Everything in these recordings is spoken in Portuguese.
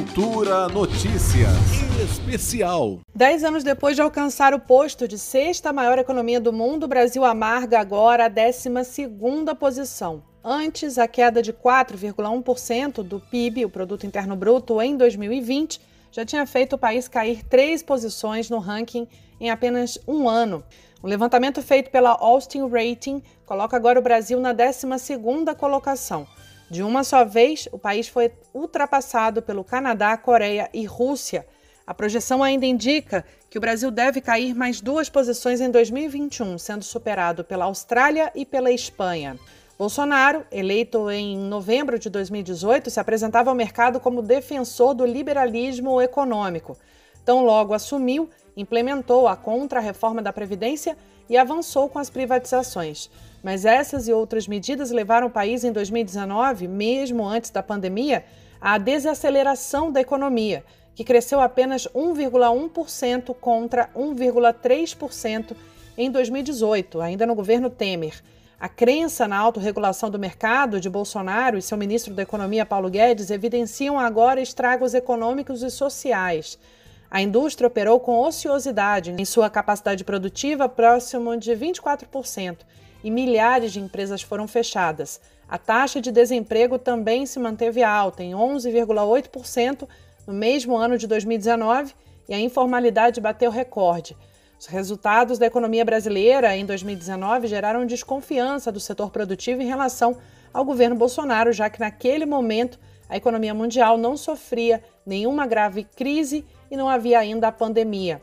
Cultura Notícias Especial. Dez anos depois de alcançar o posto de sexta maior economia do mundo, o Brasil amarga agora a 12 posição. Antes, a queda de 4,1% do PIB, o Produto Interno Bruto, em 2020, já tinha feito o país cair três posições no ranking em apenas um ano. O levantamento feito pela Austin Rating coloca agora o Brasil na 12ª colocação. De uma só vez, o país foi ultrapassado pelo Canadá, Coreia e Rússia. A projeção ainda indica que o Brasil deve cair mais duas posições em 2021, sendo superado pela Austrália e pela Espanha. Bolsonaro, eleito em novembro de 2018, se apresentava ao mercado como defensor do liberalismo econômico. Tão logo assumiu, implementou a contra-reforma da Previdência e avançou com as privatizações. Mas essas e outras medidas levaram o país em 2019, mesmo antes da pandemia, à desaceleração da economia, que cresceu apenas 1,1% contra 1,3% em 2018, ainda no governo Temer. A crença na autorregulação do mercado de Bolsonaro e seu ministro da Economia, Paulo Guedes, evidenciam agora estragos econômicos e sociais. A indústria operou com ociosidade em sua capacidade produtiva próximo de 24% e milhares de empresas foram fechadas. A taxa de desemprego também se manteve alta, em 11,8% no mesmo ano de 2019, e a informalidade bateu recorde. Os resultados da economia brasileira em 2019 geraram desconfiança do setor produtivo em relação ao governo Bolsonaro, já que naquele momento a economia mundial não sofria nenhuma grave crise e não havia ainda a pandemia.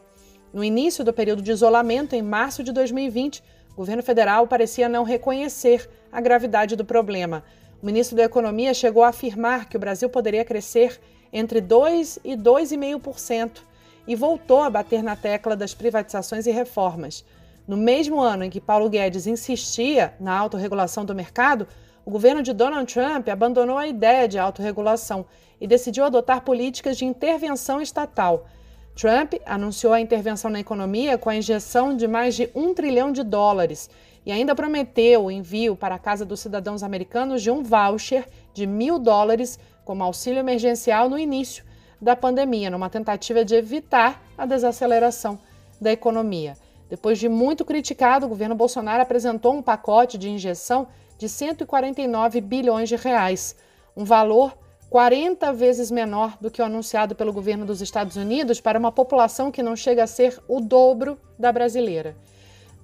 No início do período de isolamento, em março de 2020, o governo federal parecia não reconhecer a gravidade do problema. O ministro da Economia chegou a afirmar que o Brasil poderia crescer entre 2% e 2,5% e voltou a bater na tecla das privatizações e reformas. No mesmo ano em que Paulo Guedes insistia na autorregulação do mercado, o governo de Donald Trump abandonou a ideia de autorregulação e decidiu adotar políticas de intervenção estatal. Trump anunciou a intervenção na economia com a injeção de mais de um trilhão de dólares e ainda prometeu o envio para a casa dos cidadãos americanos de um voucher de mil dólares como auxílio emergencial no início da pandemia, numa tentativa de evitar a desaceleração da economia. Depois de muito criticado, o governo Bolsonaro apresentou um pacote de injeção de 149 bilhões de reais, um valor 40 vezes menor do que o anunciado pelo governo dos Estados Unidos para uma população que não chega a ser o dobro da brasileira.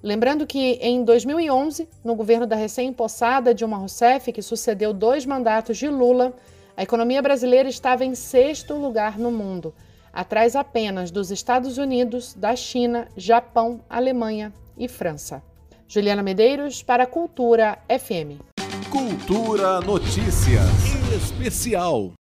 Lembrando que em 2011, no governo da recém-impossada Dilma Rousseff, que sucedeu dois mandatos de Lula, a economia brasileira estava em sexto lugar no mundo, atrás apenas dos Estados Unidos, da China, Japão, Alemanha e França. Juliana Medeiros para Cultura FM. Cultura Notícias Especial.